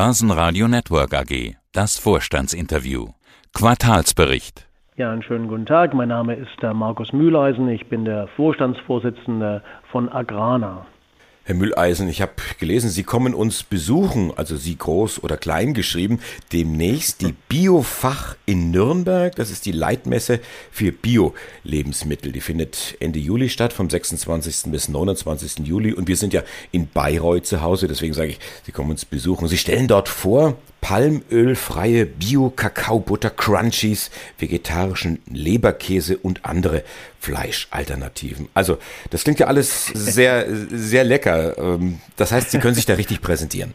Börsenradio Network AG. Das Vorstandsinterview. Quartalsbericht. Ja, einen schönen guten Tag. Mein Name ist der Markus Mühleisen. Ich bin der Vorstandsvorsitzende von Agrana. Herr Mülleisen, ich habe gelesen, Sie kommen uns besuchen, also Sie groß oder klein geschrieben, demnächst die Biofach in Nürnberg. Das ist die Leitmesse für Bio-Lebensmittel. Die findet Ende Juli statt, vom 26. bis 29. Juli. Und wir sind ja in Bayreuth zu Hause, deswegen sage ich, Sie kommen uns besuchen. Sie stellen dort vor, palmölfreie Bio-Kakaobutter, Crunchies, vegetarischen Leberkäse und andere Fleischalternativen. Also, das klingt ja alles sehr, sehr lecker. Ähm, das heißt, Sie können sich da richtig präsentieren.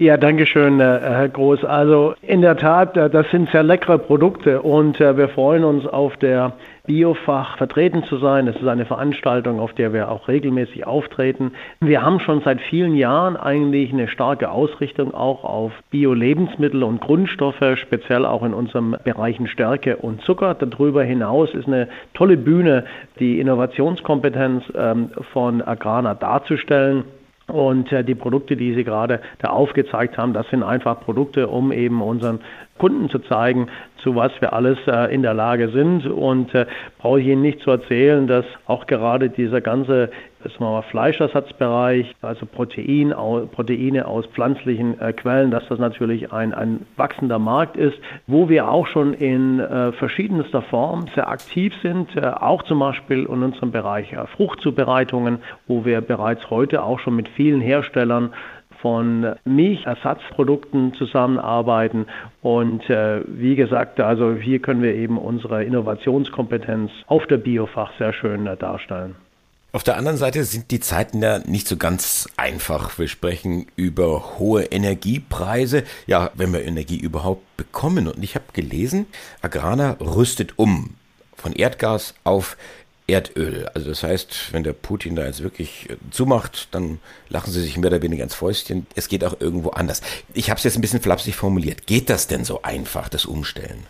Ja, danke schön, äh, Herr Groß. Also in der Tat, äh, das sind sehr leckere Produkte und äh, wir freuen uns auf der Biofach vertreten zu sein. Es ist eine Veranstaltung, auf der wir auch regelmäßig auftreten. Wir haben schon seit vielen Jahren eigentlich eine starke Ausrichtung auch auf Bio-Lebensmittel und Grundstoffe, speziell auch in unserem Bereichen Stärke und Zucker. Darüber hinaus ist eine tolle Bühne, die Innovationskompetenz ähm, von Agrana darzustellen. Und äh, die Produkte, die Sie gerade da aufgezeigt haben, das sind einfach Produkte, um eben unseren Kunden zu zeigen, zu was wir alles äh, in der Lage sind. Und äh, brauche ich Ihnen nicht zu erzählen, dass auch gerade dieser ganze Fleischersatzbereich, also Protein, Proteine aus pflanzlichen äh, Quellen, dass das natürlich ein, ein wachsender Markt ist, wo wir auch schon in äh, verschiedenster Form sehr aktiv sind, äh, auch zum Beispiel in unserem Bereich äh, Fruchtzubereitungen, wo wir bereits heute auch schon mit vielen Herstellern von Milchersatzprodukten zusammenarbeiten. Und äh, wie gesagt, also hier können wir eben unsere Innovationskompetenz auf der Biofach sehr schön äh, darstellen. Auf der anderen Seite sind die Zeiten ja nicht so ganz einfach. Wir sprechen über hohe Energiepreise. Ja, wenn wir Energie überhaupt bekommen. Und ich habe gelesen, Agrana rüstet um von Erdgas auf Erdöl. Also das heißt, wenn der Putin da jetzt wirklich äh, zumacht, dann lachen sie sich mehr oder weniger ins Fäustchen. Es geht auch irgendwo anders. Ich habe es jetzt ein bisschen flapsig formuliert. Geht das denn so einfach, das Umstellen?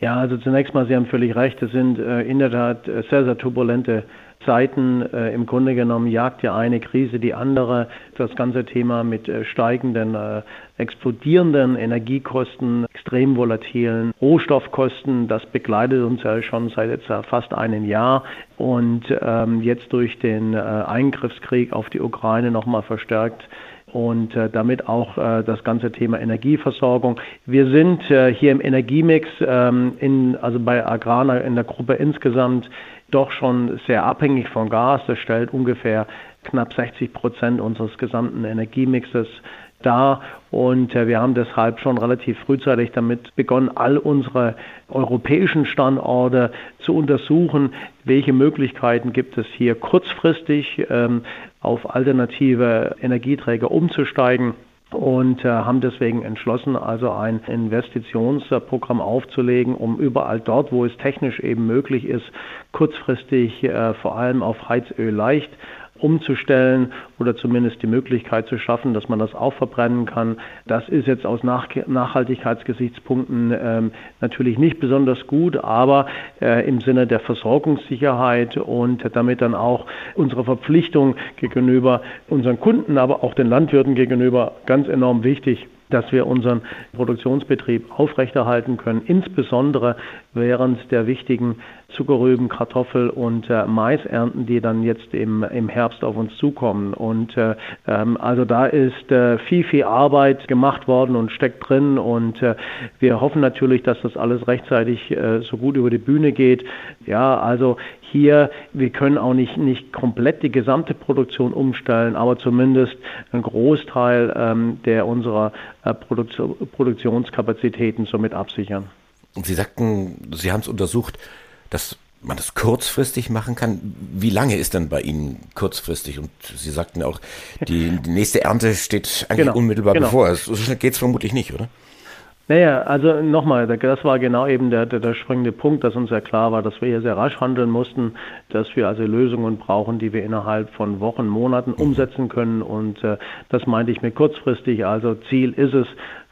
Ja, also zunächst mal, Sie haben völlig recht. Es sind äh, in der Tat äh, sehr, sehr turbulente Zeiten. Äh, Im Grunde genommen jagt ja eine Krise die andere. Das ganze Thema mit äh, steigenden, äh, explodierenden Energiekosten, extrem volatilen Rohstoffkosten, das begleitet uns ja schon seit jetzt fast einem Jahr und ähm, jetzt durch den äh, Eingriffskrieg auf die Ukraine nochmal verstärkt und äh, damit auch äh, das ganze Thema Energieversorgung. Wir sind äh, hier im Energiemix, ähm, in, also bei Agrana in der Gruppe insgesamt doch schon sehr abhängig von Gas. Das stellt ungefähr knapp 60 Prozent unseres gesamten Energiemixes dar. Und äh, wir haben deshalb schon relativ frühzeitig damit begonnen, all unsere europäischen Standorte zu untersuchen, welche Möglichkeiten gibt es hier kurzfristig ähm, auf alternative Energieträger umzusteigen und äh, haben deswegen entschlossen, also ein Investitionsprogramm aufzulegen, um überall dort, wo es technisch eben möglich ist, kurzfristig äh, vor allem auf Heizöl leicht umzustellen oder zumindest die Möglichkeit zu schaffen, dass man das auch verbrennen kann. Das ist jetzt aus Nach Nachhaltigkeitsgesichtspunkten ähm, natürlich nicht besonders gut, aber äh, im Sinne der Versorgungssicherheit und damit dann auch unsere Verpflichtung gegenüber unseren Kunden, aber auch den Landwirten gegenüber ganz enorm wichtig dass wir unseren Produktionsbetrieb aufrechterhalten können, insbesondere während der wichtigen Zuckerrüben, Kartoffel und äh, Maisernten, die dann jetzt im, im Herbst auf uns zukommen. Und äh, ähm, also da ist äh, viel, viel Arbeit gemacht worden und steckt drin und äh, wir hoffen natürlich, dass das alles rechtzeitig äh, so gut über die Bühne geht. Ja, also hier, wir können auch nicht, nicht komplett die gesamte Produktion umstellen, aber zumindest einen Großteil ähm, der unserer äh, Produktion, Produktionskapazitäten somit absichern. Und Sie sagten, Sie haben es untersucht, dass man das kurzfristig machen kann. Wie lange ist denn bei Ihnen kurzfristig? Und Sie sagten auch, die, die nächste Ernte steht eigentlich genau, unmittelbar genau. bevor. So schnell geht es vermutlich nicht, oder? Naja, also nochmal, das war genau eben der, der, der springende Punkt, dass uns ja klar war, dass wir hier sehr rasch handeln mussten, dass wir also Lösungen brauchen, die wir innerhalb von Wochen, Monaten umsetzen können. Und äh, das meinte ich mir kurzfristig. Also Ziel ist es,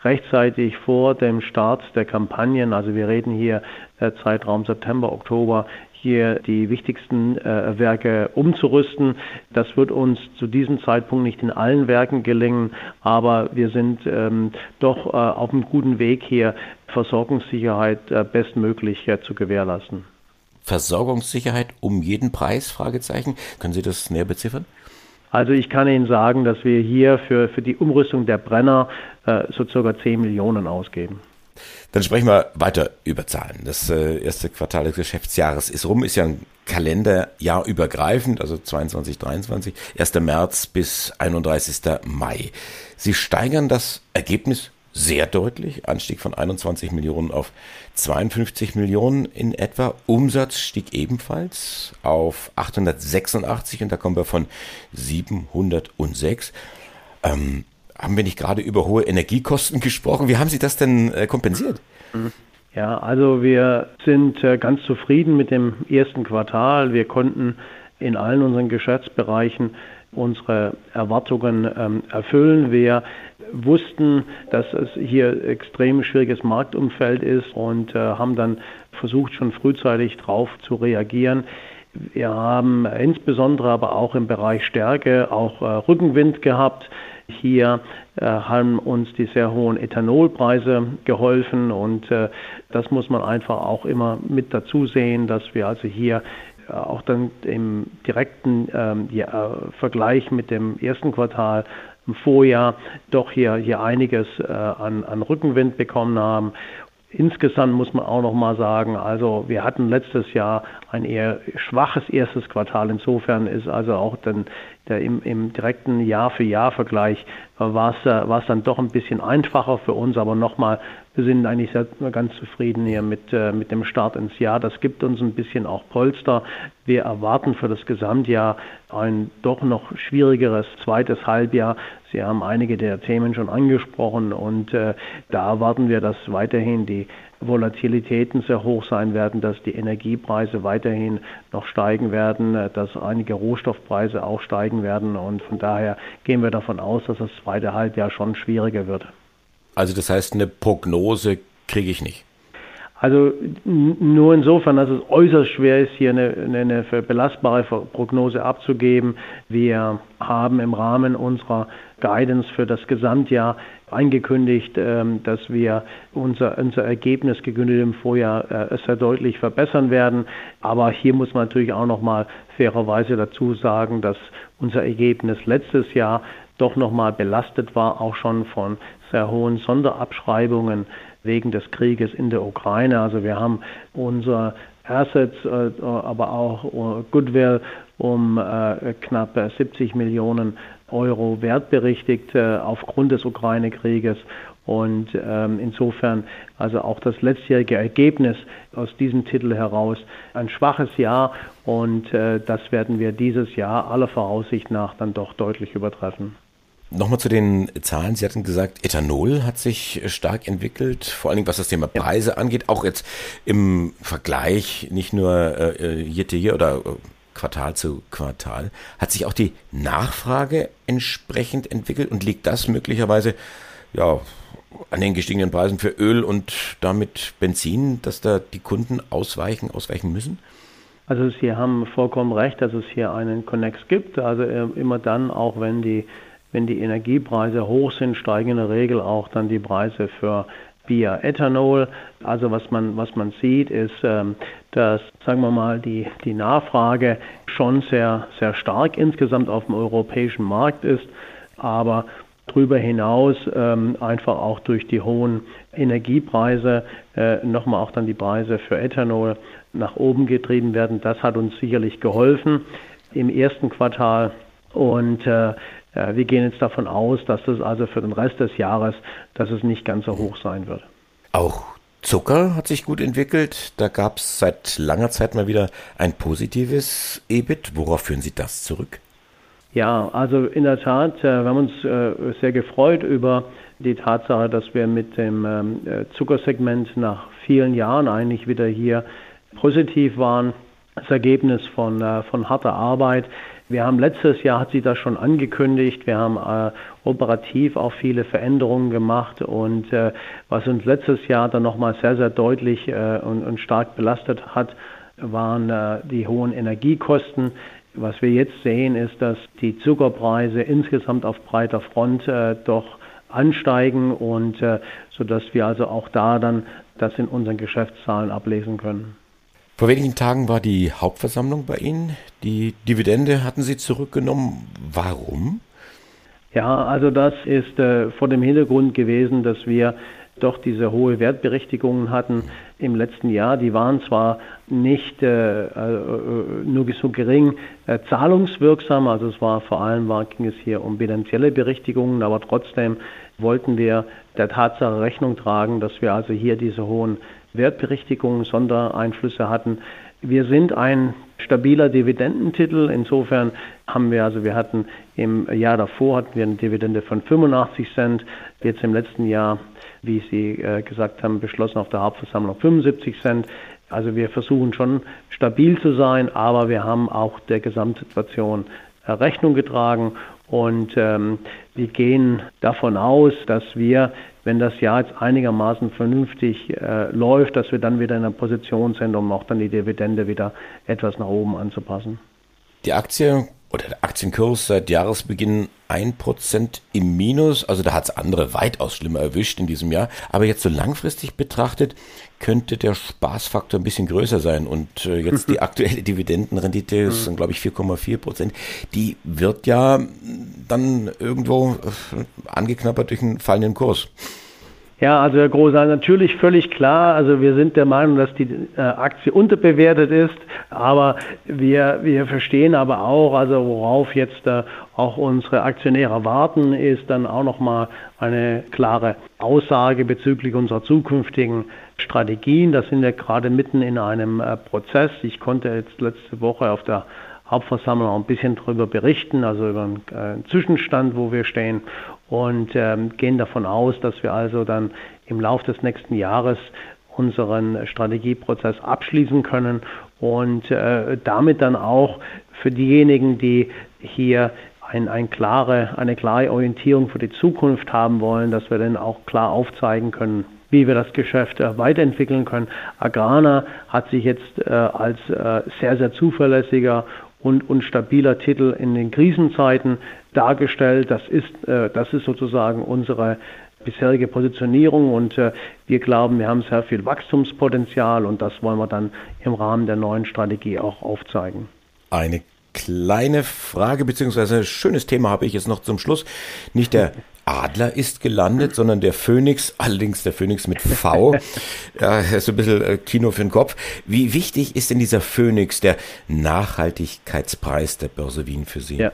rechtzeitig vor dem Start der Kampagnen, also wir reden hier äh, Zeitraum September, Oktober, hier die wichtigsten äh, Werke umzurüsten. Das wird uns zu diesem Zeitpunkt nicht in allen Werken gelingen, aber wir sind ähm, doch äh, auf einem guten Weg hier, Versorgungssicherheit äh, bestmöglich äh, zu gewährleisten. Versorgungssicherheit um jeden Preis? Fragezeichen. Können Sie das näher beziffern? Also ich kann Ihnen sagen, dass wir hier für, für die Umrüstung der Brenner äh, so circa 10 Millionen ausgeben. Dann sprechen wir weiter über Zahlen. Das äh, erste Quartal des Geschäftsjahres ist rum, ist ja ein Kalenderjahr übergreifend, also 22, 23, 1. März bis 31. Mai. Sie steigern das Ergebnis sehr deutlich. Anstieg von 21 Millionen auf 52 Millionen in etwa. Umsatz stieg ebenfalls auf 886 und da kommen wir von 706. Ähm, haben wir nicht gerade über hohe Energiekosten gesprochen? Wie haben Sie das denn äh, kompensiert? Ja, also wir sind äh, ganz zufrieden mit dem ersten Quartal. Wir konnten in allen unseren Geschäftsbereichen unsere Erwartungen ähm, erfüllen. Wir wussten, dass es hier extrem schwieriges Marktumfeld ist und äh, haben dann versucht, schon frühzeitig darauf zu reagieren. Wir haben insbesondere aber auch im Bereich Stärke auch äh, Rückenwind gehabt. Hier äh, haben uns die sehr hohen Ethanolpreise geholfen und äh, das muss man einfach auch immer mit dazu sehen, dass wir also hier auch dann im direkten ähm, ja, Vergleich mit dem ersten Quartal im Vorjahr doch hier, hier einiges äh, an, an Rückenwind bekommen haben. Insgesamt muss man auch noch mal sagen, also wir hatten letztes Jahr ein eher schwaches erstes Quartal. Insofern ist also auch dann der im, im direkten Jahr-für-Jahr-Vergleich äh, war es dann doch ein bisschen einfacher für uns. Aber nochmal, wir sind eigentlich ganz zufrieden hier mit, äh, mit dem Start ins Jahr. Das gibt uns ein bisschen auch Polster. Wir erwarten für das Gesamtjahr ein doch noch schwierigeres zweites Halbjahr. Sie haben einige der Themen schon angesprochen und äh, da erwarten wir, dass weiterhin die Volatilitäten sehr hoch sein werden, dass die Energiepreise weiterhin noch steigen werden, äh, dass einige Rohstoffpreise auch steigen werden und von daher gehen wir davon aus, dass das zweite Halbjahr schon schwieriger wird. Also das heißt, eine Prognose kriege ich nicht. Also nur insofern, dass es äußerst schwer ist, hier eine, eine, belastbare Prognose abzugeben. Wir haben im Rahmen unserer Guidance für das Gesamtjahr angekündigt, ähm, dass wir unser, unser Ergebnis gegenüber dem Vorjahr äh, sehr deutlich verbessern werden. Aber hier muss man natürlich auch noch mal fairerweise dazu sagen, dass unser Ergebnis letztes Jahr doch noch mal belastet war, auch schon von sehr hohen Sonderabschreibungen wegen des Krieges in der Ukraine. Also wir haben unsere Assets, äh, aber auch äh, Goodwill um äh, knapp 70 Millionen Euro wertberichtigt aufgrund des Ukraine-Krieges. Und ähm, insofern also auch das letztjährige Ergebnis aus diesem Titel heraus ein schwaches Jahr und das werden wir dieses Jahr aller Voraussicht nach dann doch deutlich übertreffen. Nochmal zu den Zahlen. Sie hatten gesagt, Ethanol hat sich stark entwickelt, vor allen Dingen was das Thema Preise ja. angeht, auch jetzt im Vergleich nicht nur äh, Year to Year oder äh, Quartal zu Quartal. Hat sich auch die Nachfrage entsprechend entwickelt und liegt das möglicherweise ja, an den gestiegenen Preisen für Öl und damit Benzin, dass da die Kunden ausweichen, ausweichen müssen? Also Sie haben vollkommen recht, dass es hier einen Connex gibt. Also äh, immer dann, auch wenn die wenn die Energiepreise hoch sind, steigen in der Regel auch dann die Preise für Bioethanol. Also was man, was man sieht, ist, ähm, dass, sagen wir mal, die, die Nachfrage schon sehr, sehr stark insgesamt auf dem europäischen Markt ist, aber darüber hinaus ähm, einfach auch durch die hohen Energiepreise äh, nochmal auch dann die Preise für Ethanol nach oben getrieben werden. Das hat uns sicherlich geholfen im ersten Quartal und äh, wir gehen jetzt davon aus, dass das also für den Rest des Jahres, dass es nicht ganz so hoch sein wird. Auch Zucker hat sich gut entwickelt. Da gab es seit langer Zeit mal wieder ein positives EBIT. Worauf führen Sie das zurück? Ja, also in der Tat, äh, wir haben uns äh, sehr gefreut über die Tatsache, dass wir mit dem ähm, äh, Zuckersegment nach vielen Jahren eigentlich wieder hier positiv waren. Das Ergebnis von, von harter Arbeit. Wir haben letztes Jahr, hat sie das schon angekündigt, wir haben äh, operativ auch viele Veränderungen gemacht und äh, was uns letztes Jahr dann nochmal sehr, sehr deutlich äh, und, und, stark belastet hat, waren äh, die hohen Energiekosten. Was wir jetzt sehen, ist, dass die Zuckerpreise insgesamt auf breiter Front äh, doch ansteigen und äh, sodass wir also auch da dann das in unseren Geschäftszahlen ablesen können. Vor wenigen Tagen war die Hauptversammlung bei Ihnen. Die Dividende hatten Sie zurückgenommen. Warum? Ja, also das ist äh, vor dem Hintergrund gewesen, dass wir doch diese hohe Wertberichtigungen hatten im letzten Jahr. Die waren zwar nicht äh, äh, nur so gering äh, zahlungswirksam, also es war vor allem war, ging es hier um bilanzielle Berichtigungen, aber trotzdem wollten wir der Tatsache Rechnung tragen, dass wir also hier diese hohen Wertberichtigungen, Sondereinflüsse hatten. Wir sind ein stabiler Dividendentitel. Insofern haben wir, also wir hatten im Jahr davor hatten wir eine Dividende von 85 Cent, jetzt im letzten Jahr, wie Sie äh, gesagt haben, beschlossen auf der Hauptversammlung 75 Cent. Also wir versuchen schon stabil zu sein, aber wir haben auch der Gesamtsituation äh, Rechnung getragen und ähm, wir gehen davon aus, dass wir, wenn das Jahr jetzt einigermaßen vernünftig äh, läuft, dass wir dann wieder in einer Position sind, um auch dann die Dividende wieder etwas nach oben anzupassen. Die Aktie oder der Aktienkurs seit Jahresbeginn 1% im Minus. Also da hat es andere weitaus schlimmer erwischt in diesem Jahr. Aber jetzt so langfristig betrachtet könnte der Spaßfaktor ein bisschen größer sein. Und äh, jetzt die aktuelle Dividendenrendite ist, dann, glaube ich, 4,4%. Die wird ja dann irgendwo äh, angeknabbert durch einen fallenden Kurs. Ja, also Herr Großer, natürlich völlig klar. Also wir sind der Meinung, dass die äh, Aktie unterbewertet ist, aber wir, wir verstehen aber auch, also worauf jetzt äh, auch unsere Aktionäre warten, ist dann auch nochmal eine klare Aussage bezüglich unserer zukünftigen Strategien. Da sind wir gerade mitten in einem äh, Prozess. Ich konnte jetzt letzte Woche auf der Hauptversammlung auch ein bisschen darüber berichten, also über einen Zwischenstand, wo wir stehen und ähm, gehen davon aus, dass wir also dann im Laufe des nächsten Jahres unseren Strategieprozess abschließen können und äh, damit dann auch für diejenigen, die hier ein, ein klare, eine klare Orientierung für die Zukunft haben wollen, dass wir dann auch klar aufzeigen können, wie wir das Geschäft äh, weiterentwickeln können. Agrana hat sich jetzt äh, als äh, sehr, sehr zuverlässiger und, und stabiler Titel in den Krisenzeiten dargestellt. Das ist, äh, das ist sozusagen unsere bisherige Positionierung und äh, wir glauben, wir haben sehr viel Wachstumspotenzial und das wollen wir dann im Rahmen der neuen Strategie auch aufzeigen. Eine kleine Frage beziehungsweise schönes Thema habe ich jetzt noch zum Schluss. Nicht der Adler ist gelandet, sondern der Phönix, allerdings der Phönix mit V. ja, ist ein bisschen äh, Kino für den Kopf. Wie wichtig ist denn dieser Phönix, der Nachhaltigkeitspreis der Börse Wien für Sie? Ja.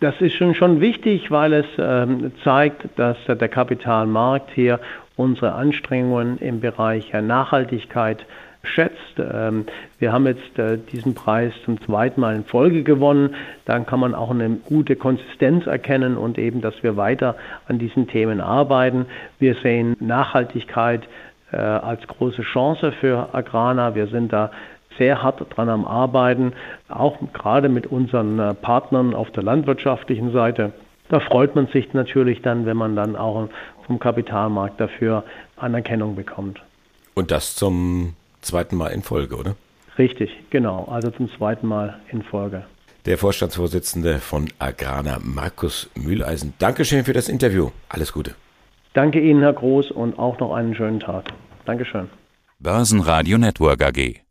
Das ist schon, schon wichtig, weil es ähm, zeigt, dass der Kapitalmarkt hier unsere Anstrengungen im Bereich Nachhaltigkeit schätzt. Ähm, wir haben jetzt äh, diesen Preis zum zweiten Mal in Folge gewonnen. Dann kann man auch eine gute Konsistenz erkennen und eben, dass wir weiter an diesen Themen arbeiten. Wir sehen Nachhaltigkeit äh, als große Chance für Agrana. Wir sind da sehr hart dran am Arbeiten, auch gerade mit unseren äh, Partnern auf der landwirtschaftlichen Seite. Da freut man sich natürlich dann, wenn man dann auch vom Kapitalmarkt dafür Anerkennung bekommt. Und das zum zweiten Mal in Folge, oder? Richtig, genau. Also zum zweiten Mal in Folge. Der Vorstandsvorsitzende von Agrana, Markus Mühleisen. Dankeschön für das Interview. Alles Gute. Danke Ihnen, Herr Groß, und auch noch einen schönen Tag. Dankeschön. Börsenradio Network AG.